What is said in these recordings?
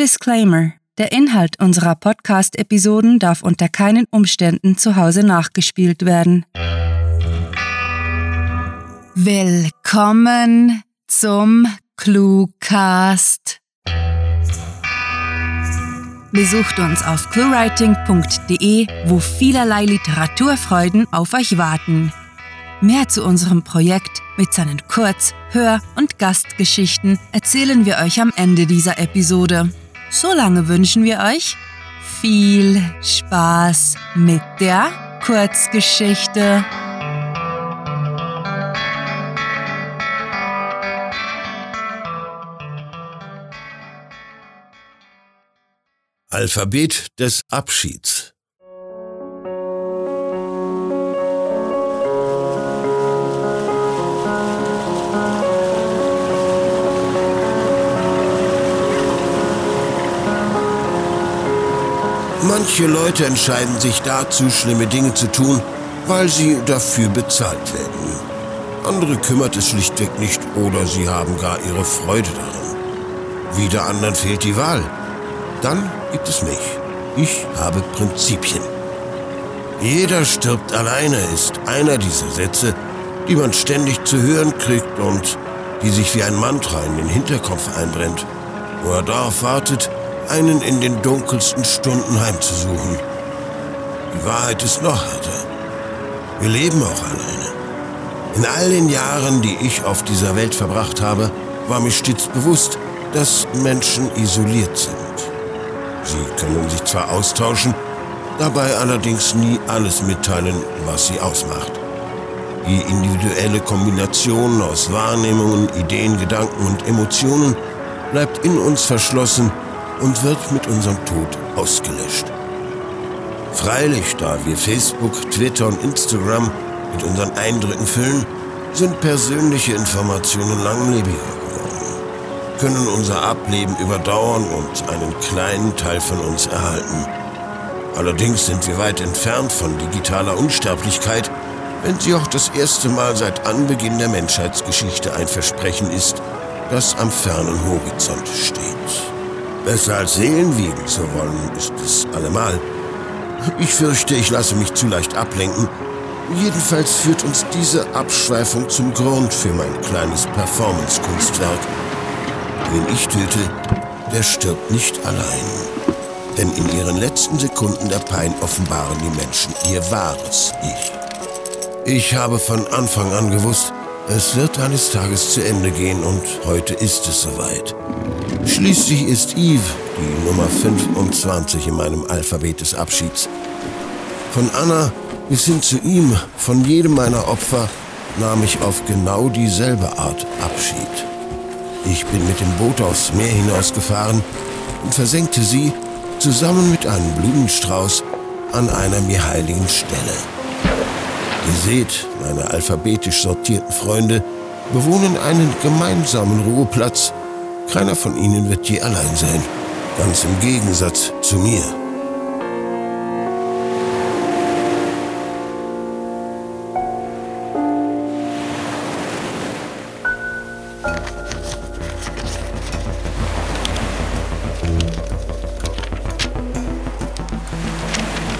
Disclaimer. Der Inhalt unserer Podcast-Episoden darf unter keinen Umständen zu Hause nachgespielt werden. Willkommen zum Cluecast. Besucht uns auf cluewriting.de, wo vielerlei Literaturfreuden auf euch warten. Mehr zu unserem Projekt mit seinen Kurz-, Hör- und Gastgeschichten erzählen wir euch am Ende dieser Episode. Solange wünschen wir euch viel Spaß mit der Kurzgeschichte. Alphabet des Abschieds Manche Leute entscheiden sich dazu, schlimme Dinge zu tun, weil sie dafür bezahlt werden. Andere kümmert es schlichtweg nicht oder sie haben gar ihre Freude daran. Wieder anderen fehlt die Wahl. Dann gibt es mich. Ich habe Prinzipien. Jeder stirbt alleine ist einer dieser Sätze, die man ständig zu hören kriegt und die sich wie ein Mantra in den Hinterkopf einbrennt, wo er darauf wartet, einen in den dunkelsten Stunden heimzusuchen. Die Wahrheit ist noch härter. Wir leben auch alleine. In all den Jahren, die ich auf dieser Welt verbracht habe, war mir stets bewusst, dass Menschen isoliert sind. Sie können sich zwar austauschen, dabei allerdings nie alles mitteilen, was sie ausmacht. Die individuelle Kombination aus Wahrnehmungen, Ideen, Gedanken und Emotionen bleibt in uns verschlossen und wird mit unserem Tod ausgelöscht. Freilich, da wir Facebook, Twitter und Instagram mit unseren Eindrücken füllen, sind persönliche Informationen langlebiger geworden, können unser Ableben überdauern und einen kleinen Teil von uns erhalten. Allerdings sind wir weit entfernt von digitaler Unsterblichkeit, wenn sie auch das erste Mal seit Anbeginn der Menschheitsgeschichte ein Versprechen ist, das am fernen Horizont steht. Besser als Seelen wiegen zu wollen, ist es allemal. Ich fürchte, ich lasse mich zu leicht ablenken. Jedenfalls führt uns diese Abschweifung zum Grund für mein kleines Performance-Kunstwerk. Wen ich töte, der stirbt nicht allein. Denn in ihren letzten Sekunden der Pein offenbaren die Menschen ihr wahres Ich. Ich habe von Anfang an gewusst, es wird eines Tages zu Ende gehen und heute ist es soweit. Schließlich ist Eve die Nummer 25 in meinem Alphabet des Abschieds. Von Anna bis hin zu ihm, von jedem meiner Opfer, nahm ich auf genau dieselbe Art Abschied. Ich bin mit dem Boot aufs Meer hinausgefahren und versenkte sie zusammen mit einem Blumenstrauß an einer mir heiligen Stelle. Ihr seht, meine alphabetisch sortierten Freunde bewohnen einen gemeinsamen Ruheplatz. Keiner von ihnen wird je allein sein. Ganz im Gegensatz zu mir.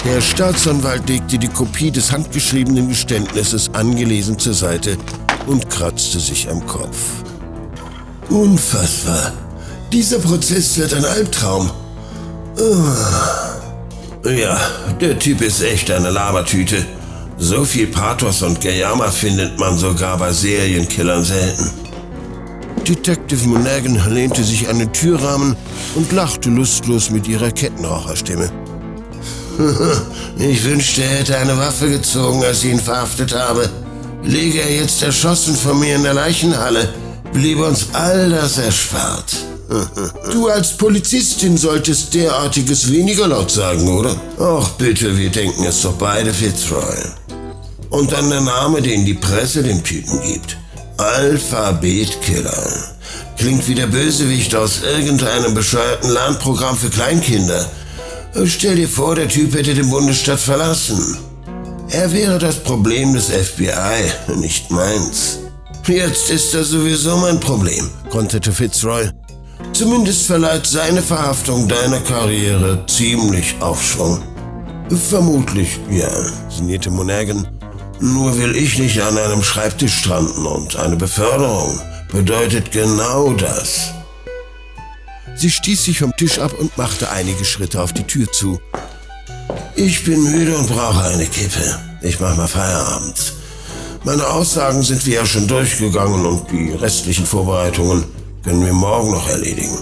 Der Staatsanwalt legte die Kopie des handgeschriebenen Geständnisses angelesen zur Seite und kratzte sich am Kopf. Unfassbar. Dieser Prozess wird ein Albtraum. Oh. Ja, der Typ ist echt eine Labertüte. So viel Pathos und Gejammer findet man sogar bei Serienkillern selten. Detective Monaghan lehnte sich an den Türrahmen und lachte lustlos mit ihrer Kettenraucherstimme. Ich wünschte, er hätte eine Waffe gezogen, als ich ihn verhaftet habe. Liege er jetzt erschossen vor mir in der Leichenhalle, bliebe uns all das erspart. Du als Polizistin solltest derartiges weniger laut sagen, oder? Ach bitte, wir denken es doch beide Fitzroy. Und dann der Name, den die Presse dem Typen gibt. Alphabetkiller. Klingt wie der Bösewicht aus irgendeinem bescheuerten Lernprogramm für Kleinkinder. Stell dir vor, der Typ hätte den Bundesstaat verlassen. Er wäre das Problem des FBI, nicht meins. Jetzt ist er sowieso mein Problem, konterte Fitzroy. Zumindest verleiht seine Verhaftung deiner Karriere ziemlich Aufschwung. Vermutlich, ja, sinnierte Monaghan. Nur will ich nicht an einem Schreibtisch stranden und eine Beförderung bedeutet genau das. Sie stieß sich vom Tisch ab und machte einige Schritte auf die Tür zu. Ich bin müde und brauche eine Kippe. Ich mach mal Feierabend. Meine Aussagen sind wir ja schon durchgegangen und die restlichen Vorbereitungen können wir morgen noch erledigen.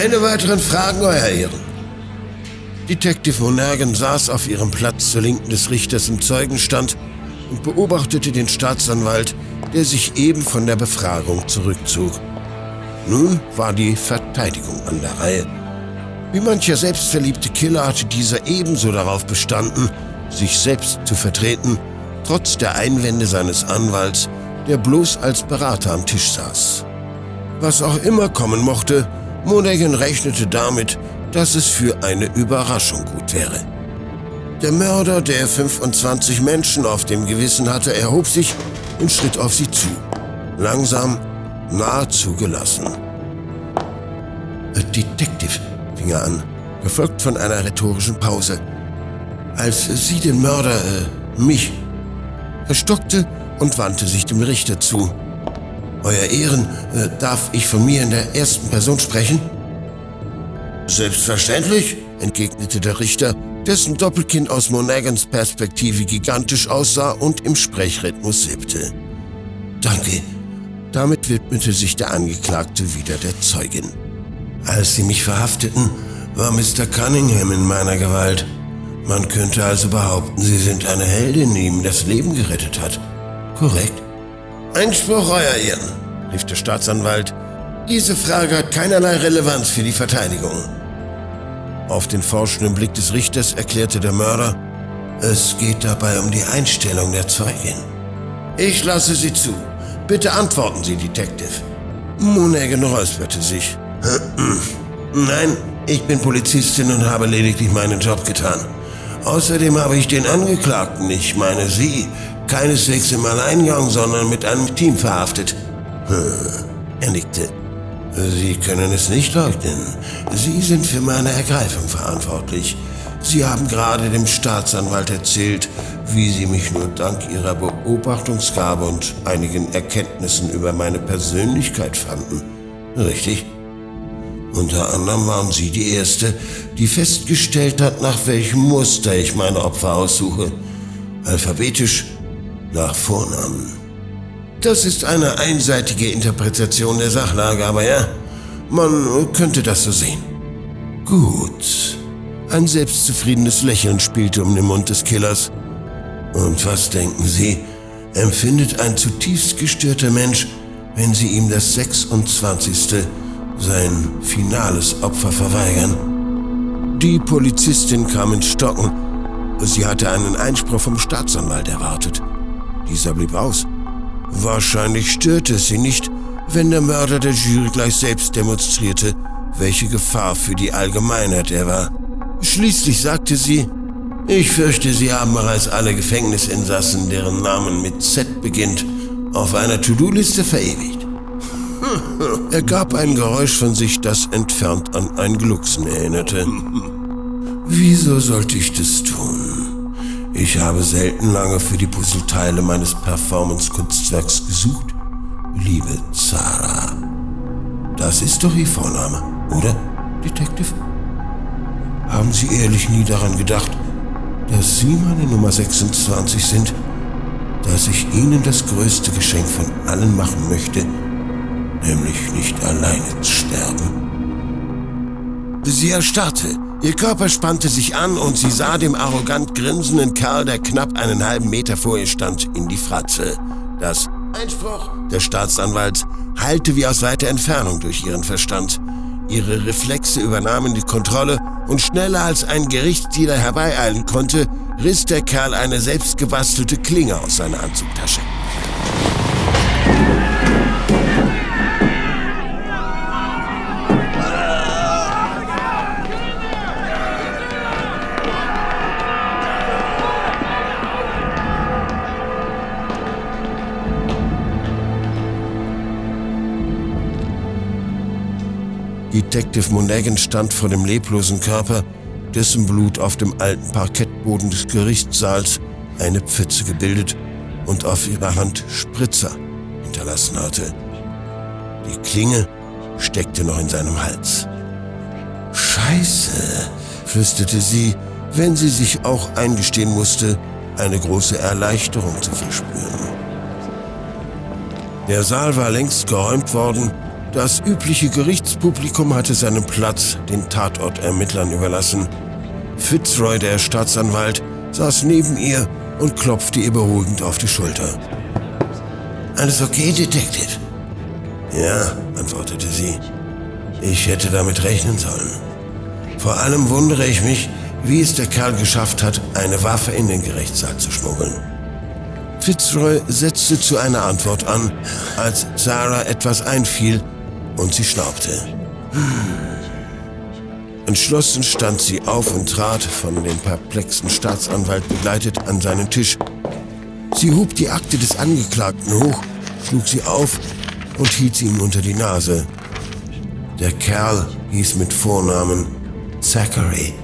Keine weiteren Fragen, Euer Ehren. Detective Monaghan saß auf ihrem Platz zur Linken des Richters im Zeugenstand und beobachtete den Staatsanwalt, der sich eben von der Befragung zurückzog. Nun war die Verteidigung an der Reihe. Wie mancher selbstverliebte Killer hatte dieser ebenso darauf bestanden, sich selbst zu vertreten, trotz der Einwände seines Anwalts, der bloß als Berater am Tisch saß. Was auch immer kommen mochte, Monaghan rechnete damit, dass es für eine Überraschung gut wäre. Der Mörder, der 25 Menschen auf dem Gewissen hatte, erhob sich und schritt auf sie zu. Langsam, nahezu gelassen. A Detective, fing er an, gefolgt von einer rhetorischen Pause. Als Sie den Mörder, äh, mich. Er stockte und wandte sich dem Richter zu. Euer Ehren, äh, darf ich von mir in der ersten Person sprechen? Selbstverständlich, entgegnete der Richter, dessen Doppelkinn aus Monagans Perspektive gigantisch aussah und im Sprechrhythmus siebte. Danke. Damit widmete sich der Angeklagte wieder der Zeugin. Als sie mich verhafteten, war Mr. Cunningham in meiner Gewalt. Man könnte also behaupten, Sie sind eine Heldin, die ihm das Leben gerettet hat. Korrekt? Einspruch, Euer Ehren, rief der Staatsanwalt. Diese Frage hat keinerlei Relevanz für die Verteidigung. Auf den forschenden Blick des Richters erklärte der Mörder, es geht dabei um die Einstellung der Zeugin. Ich lasse Sie zu. Bitte antworten Sie, Detective. Monaghan räusperte sich. Nein, ich bin Polizistin und habe lediglich meinen Job getan. Außerdem habe ich den Angeklagten, ich meine Sie, keineswegs im Alleingang, sondern mit einem Team verhaftet. Er nickte. Sie können es nicht leugnen. Sie sind für meine Ergreifung verantwortlich. Sie haben gerade dem Staatsanwalt erzählt, wie Sie mich nur dank Ihrer Beobachtungsgabe und einigen Erkenntnissen über meine Persönlichkeit fanden. Richtig? Unter anderem waren Sie die Erste, die festgestellt hat, nach welchem Muster ich meine Opfer aussuche. Alphabetisch nach Vornamen. Das ist eine einseitige Interpretation der Sachlage, aber ja, man könnte das so sehen. Gut. Ein selbstzufriedenes Lächeln spielte um den Mund des Killers. Und was denken Sie, empfindet ein zutiefst gestörter Mensch, wenn Sie ihm das 26. sein finales Opfer verweigern? Die Polizistin kam ins Stocken. Sie hatte einen Einspruch vom Staatsanwalt erwartet. Dieser blieb aus. Wahrscheinlich störte es sie nicht, wenn der Mörder der Jury gleich selbst demonstrierte, welche Gefahr für die Allgemeinheit er war. Schließlich sagte sie, ich fürchte, Sie haben bereits alle Gefängnisinsassen, deren Namen mit Z beginnt, auf einer To-Do-Liste verewigt. Er gab ein Geräusch von sich, das entfernt an ein Glucksen erinnerte. Wieso sollte ich das tun? Ich habe selten lange für die Puzzleteile meines Performance-Kunstwerks gesucht. Liebe Zara. Das ist doch Ihr Vorname, oder, Detective? Haben Sie ehrlich nie daran gedacht, dass Sie meine Nummer 26 sind? Dass ich Ihnen das größte Geschenk von allen machen möchte, nämlich nicht alleine zu sterben? Sie erstarrte Ihr Körper spannte sich an und sie sah dem arrogant grinsenden Kerl, der knapp einen halben Meter vor ihr stand, in die Fratze. Das Einspruch des Staatsanwalts heilte wie aus weiter Entfernung durch ihren Verstand. Ihre Reflexe übernahmen die Kontrolle und schneller als ein Gerichtsdealer herbeieilen konnte, riss der Kerl eine selbstgebastelte Klinge aus seiner Anzugtasche. Detective Monaghan stand vor dem leblosen Körper, dessen Blut auf dem alten Parkettboden des Gerichtssaals eine Pfütze gebildet und auf ihrer Hand Spritzer hinterlassen hatte. Die Klinge steckte noch in seinem Hals. Scheiße, flüsterte sie, wenn sie sich auch eingestehen musste, eine große Erleichterung zu verspüren. Der Saal war längst geräumt worden, das übliche Gerichtspublikum hatte seinen Platz den Tatortermittlern überlassen. Fitzroy, der Staatsanwalt, saß neben ihr und klopfte ihr beruhigend auf die Schulter. Alles okay, Detective? Ja, antwortete sie. Ich hätte damit rechnen sollen. Vor allem wundere ich mich, wie es der Kerl geschafft hat, eine Waffe in den Gerichtssaal zu schmuggeln. Fitzroy setzte zu einer Antwort an, als Sarah etwas einfiel und sie schnaubte. Entschlossen stand sie auf und trat, von dem perplexen Staatsanwalt begleitet, an seinen Tisch. Sie hob die Akte des Angeklagten hoch, schlug sie auf und hielt sie ihm unter die Nase. Der Kerl hieß mit Vornamen Zachary.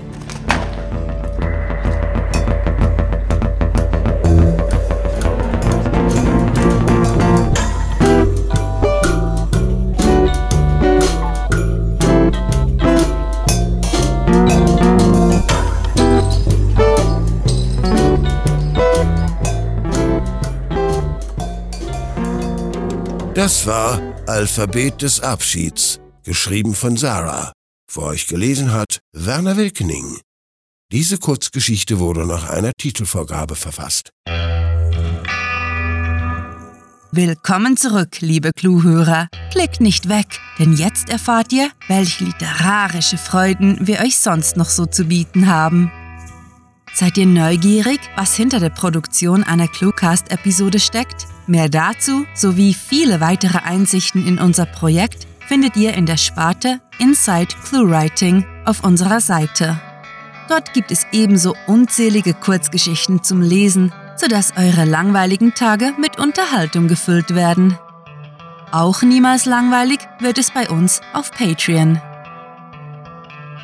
Das war Alphabet des Abschieds, geschrieben von Sarah. Für euch gelesen hat Werner Wilkening. Diese Kurzgeschichte wurde nach einer Titelvorgabe verfasst. Willkommen zurück, liebe Cluehörer. Klickt nicht weg, denn jetzt erfahrt ihr, welche literarische Freuden wir euch sonst noch so zu bieten haben. Seid ihr neugierig, was hinter der Produktion einer Cluecast-Episode steckt? Mehr dazu sowie viele weitere Einsichten in unser Projekt findet ihr in der Sparte Inside ClueWriting auf unserer Seite. Dort gibt es ebenso unzählige Kurzgeschichten zum Lesen, sodass eure langweiligen Tage mit Unterhaltung gefüllt werden. Auch niemals langweilig wird es bei uns auf Patreon.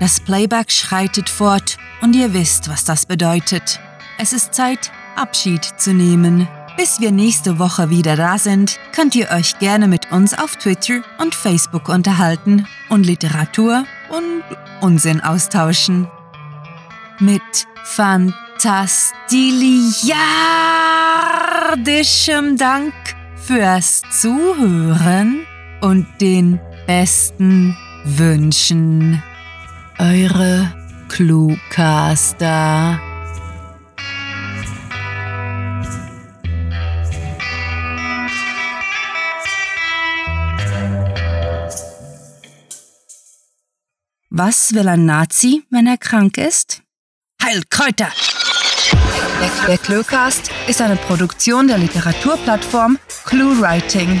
Das Playback schreitet fort und ihr wisst, was das bedeutet. Es ist Zeit, Abschied zu nehmen. Bis wir nächste Woche wieder da sind, könnt ihr euch gerne mit uns auf Twitter und Facebook unterhalten und Literatur und Unsinn austauschen. Mit fantastiliardischem Dank fürs Zuhören und den besten Wünschen. Eure Cluecaster. Was will ein Nazi, wenn er krank ist? Heilkräuter! Der Cluecast ist eine Produktion der Literaturplattform ClueWriting.